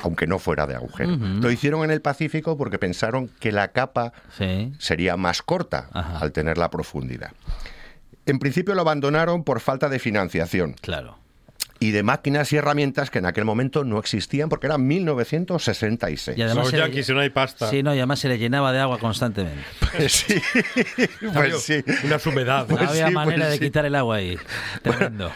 aunque no fuera de agujero. Lo hicieron en el Pacífico porque pensaron que la capa Sí. sería más corta Ajá. al tener la profundidad. En principio lo abandonaron por falta de financiación Claro. y de máquinas y herramientas que en aquel momento no existían porque era 1966. Y además Los yanquis, no hay pasta. Sí, no, y además se le llenaba de agua constantemente. Pues sí, pues sí. Una humedad. No Pues había sí, manera pues de sí. quitar el agua ahí. Tremendo.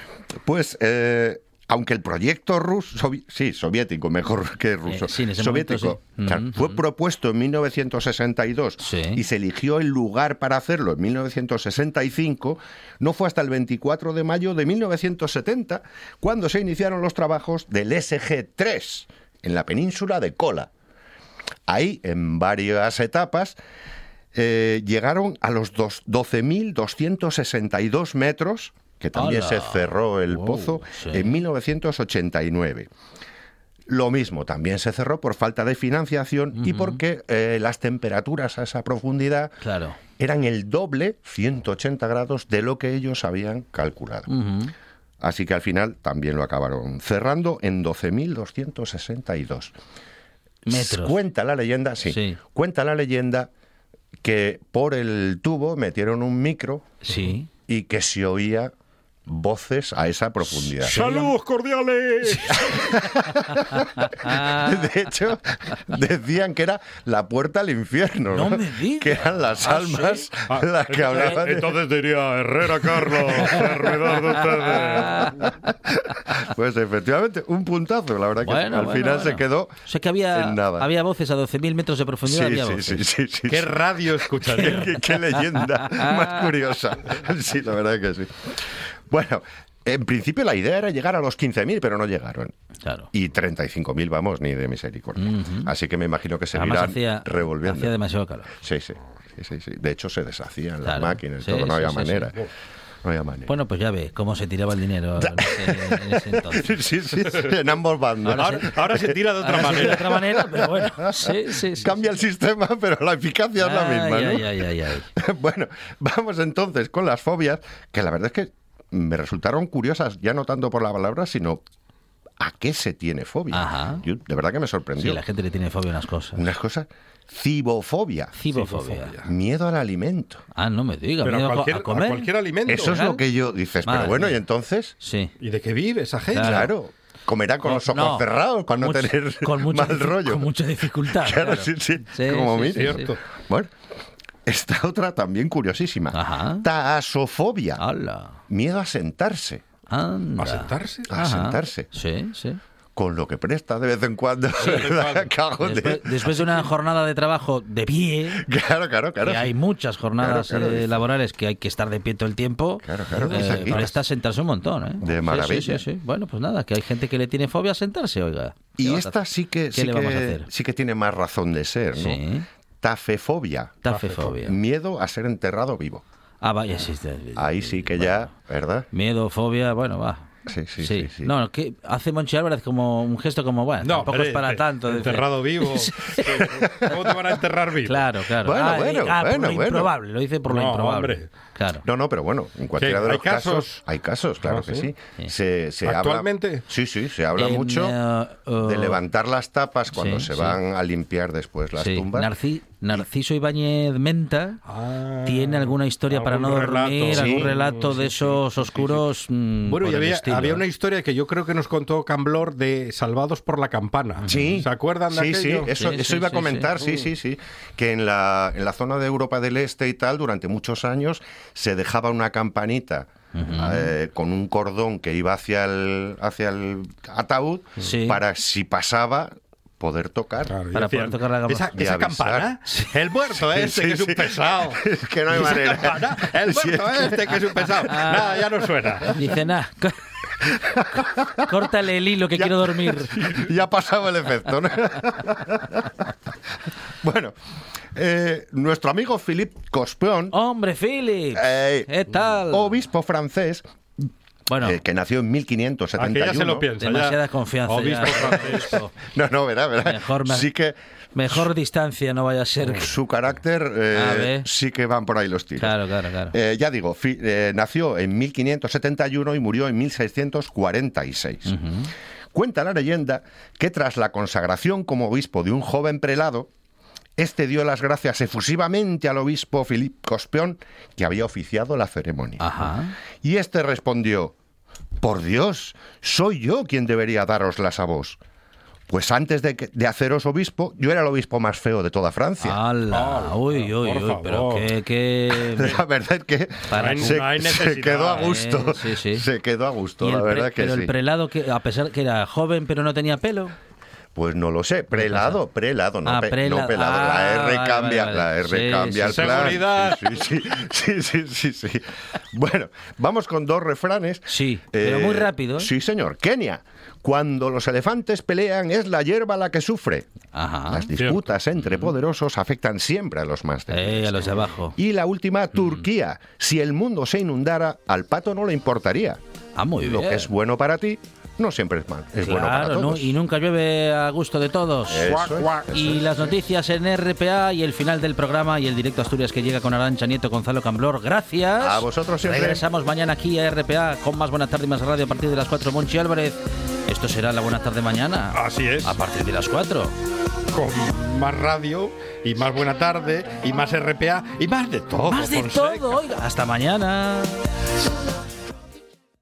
Pues eh, aunque el proyecto ruso, sovi- sí, soviético, mejor que ruso, Eh, sí, momento soviético, sí. claro, Mm, fue propuesto en 1962 Sí. y se eligió el lugar para hacerlo en 1965, no fue hasta el 24 de mayo de 1970 cuando se iniciaron los trabajos del SG-3 en la península de Kola. Ahí, en varias etapas, eh, llegaron a los dos- 12.262 metros, que también se cerró el Wow, pozo sí. en 1989. Lo mismo, también se cerró por falta de financiación y porque eh, las temperaturas a esa profundidad Claro. eran el doble, 180 grados, de lo que ellos habían calculado. Así que al final también lo acabaron cerrando en 12.262. Metros. Cuenta la leyenda, sí, Sí. Cuenta la leyenda que por el tubo metieron un micro Sí. y que se oía voces a esa profundidad. ¡Saludos cordiales! De hecho, decían que era la puerta al infierno. No me digas. Que eran las ¿Ah, almas Ah, las que entonces- hablaban. de- Entonces diría, Herrera Carlos, servidor de ustedes. Pues efectivamente, un puntazo. La verdad que Bueno, al bueno, final bueno. se quedó O sea que había, en nada. había voces a 12.000 metros de profundidad. Sí, había sí, voces. sí, sí, sí, ¿Qué sí. radio escucharía? qué, qué leyenda más curiosa. Sí, la verdad que sí. Bueno, en principio la idea era llegar a los 15.000, pero no llegaron. Claro. Y 35.000, vamos, ni de misericordia. Así que me imagino que se Además hacía, revolviendo. hacía demasiado calor. Sí, sí, sí, sí, sí. De hecho, se deshacían las máquinas, Sí, todo, no sí, había sí, manera. sí. No había manera. Bueno, pues ya ve cómo se tiraba el dinero en ese, en ese entonces. sí, sí, en ambos bandos. Ahora, ahora se tira de otra Ahora manera. de otra manera, pero bueno. Sí, sí, sí. Cambia el sistema, pero la eficacia es la misma, Ay, ¿no? ay, ay, ay, ay. Bueno, vamos entonces con las fobias, que la verdad es que me resultaron curiosas, ya no tanto por la palabra, sino a qué se tiene fobia. Yo, de verdad que me sorprendió. Sí, la gente le tiene fobia a unas cosas. Unas cosas. Cibofobia. Cibofobia. Miedo al alimento. Ah, no me diga. Pero miedo a cualquier, a comer. cualquier alimento. Eso es lo que yo dices. Madre pero bueno, mía. ¿y entonces? Sí. ¿Y de qué vive esa gente? Claro. Comerá con, Con- los ojos no, cerrados para no mucho- tener con mucha mal rollo. Con mucha dificultad. Claro, sí, sí. Como sí, mire. sí, Cierto. Bueno, esta otra también curiosísima. Ajá. Taasofobia. Miedo a sentarse. Anda. ¿A sentarse? A Ajá. sentarse. Sí, sí. Con lo que presta de vez en cuando. Después, después de una jornada de trabajo de pie, Claro, claro, claro. que hay muchas jornadas Claro, claro, eh, laborales que hay que estar de pie todo el tiempo, Claro, claro, eh, presta sentarse un montón. ¿eh? De maravilla. Sí, sí, sí. Bueno, pues nada, que hay gente que le tiene fobia a sentarse, oiga. ¿Qué Y esta sí que, ¿Qué sí, le vamos a que, hacer? sí que tiene más razón de ser, ¿no? Tafefobia. Tafefobia. Miedo a ser enterrado vivo. Ah, vaya, sí. sí, Ahí sí que ya, ¿verdad? Miedo, fobia, bueno, va. Sí, sí, sí. sí. No, que hace Monchi Álvarez como un gesto como, bueno, No, tampoco es para ente- tanto. dice. Enterrado vivo. ¿Cómo te van a enterrar vivo? Claro, claro. Bueno, Ah, bueno, eh, ah, por bueno, lo bueno. improbable, lo dice por lo improbable. hombre. Claro. No, no, pero bueno, en cualquiera de ¿Hay los casos, casos? hay casos, claro Ah, que ¿sí? sí. Se, se ¿Actualmente? Habla, sí, sí, se habla En, mucho eh, de levantar las tapas cuando sí, se sí. van a limpiar después las Sí, tumbas. Narci- Narciso Ibáñez Menta Ah, tiene alguna historia para no dormir, relato. algún Sí, relato de esos oscuros. Bueno, y había, había una historia que yo creo que nos contó Camblor de Salvados por la Campana. Sí. ¿Se acuerdan de sí, sí, aquello? eso, Sí, eso sí, iba a sí, comentar, sí. sí, sí, sí, que en la, en la zona de Europa del Este y tal, durante muchos años, se dejaba una campanita eh, con un cordón que iba hacia el, hacia el ataúd Sí. para si pasaba poder tocar. Claro, Para poder tocar la campana. Esa, esa avisar. campana, el muerto Sí, este sí, que es un pesado. Es que no hay manera. campana, el muerto es este que es un pesado. Ah. Nada, ya no suena. Dice, nada, córtale el hilo que Ya- quiero dormir. ya pasaba el efecto. ¿no? bueno, eh, nuestro amigo Philippe Cospeon, Hombre, Philip, eh, ¿qué tal? obispo francés, bueno, eh, que nació en Aquí 1571. ya se lo piensa. ya. demasiada confianza. Obispo ya. francés. No, no, verá, verá. Mejor me- Sí que Mejor distancia no vaya a ser. su carácter eh, A ver. sí que van por ahí los tiros. Claro, claro, claro. Eh, ya digo, fi- eh, nació en 1571 y murió en 1646. Cuenta la leyenda que tras la consagración como obispo de un joven prelado, este dio las gracias efusivamente al obispo Philippe Cospeón, que había oficiado la ceremonia. Ajá. Y este respondió, por Dios, soy yo quien debería daroslas a vos. Pues antes de, que- de haceros obispo, yo era el obispo más feo de toda Francia. ¡Hala! Uy, uy, uy, pero qué, qué... La verdad es que Para- se, No hay se quedó a ¿eh? gusto. Sí, sí. Se quedó a gusto, la el pre- verdad que pero sí. el prelado, que a pesar que era joven pero no tenía pelo. Pues no lo sé, prelado, prelado, no, Ah, pe- prela- no pelado. ah, la R vale, cambia, vale, la vale. R Sí, cambia sí, el plan. Seguridad. Sí, sí, sí, sí. Bueno, vamos con dos refranes. Sí, pero muy rápido, ¿eh? Sí, señor. Kenia. Cuando los elefantes pelean es la hierba la que sufre. Ajá. Las disputas entre poderosos afectan siempre a los más débiles. Eh, a los de abajo. Y la última, Turquía. Si el mundo se inundara, al pato no le importaría. Ah, muy Lo bien. que es bueno para ti, no siempre es mal. Es bueno para todos. y nunca llueve a gusto de todos. Eso es, eso Y es. las noticias en RPA y el final del programa y el directo Asturias que llega con Arancha Nieto, Gonzalo Camblor. Gracias. A vosotros siempre. Regresamos mañana aquí a RPA con más Buena Tarde y más Radio a partir de las 4. Monchi Álvarez. Esto será la Buena Tarde mañana. Así es. A partir de las 4. Con más radio y más buena tarde y más RPA y más de todo. Más de Fonseca. todo. Oiga, hasta mañana.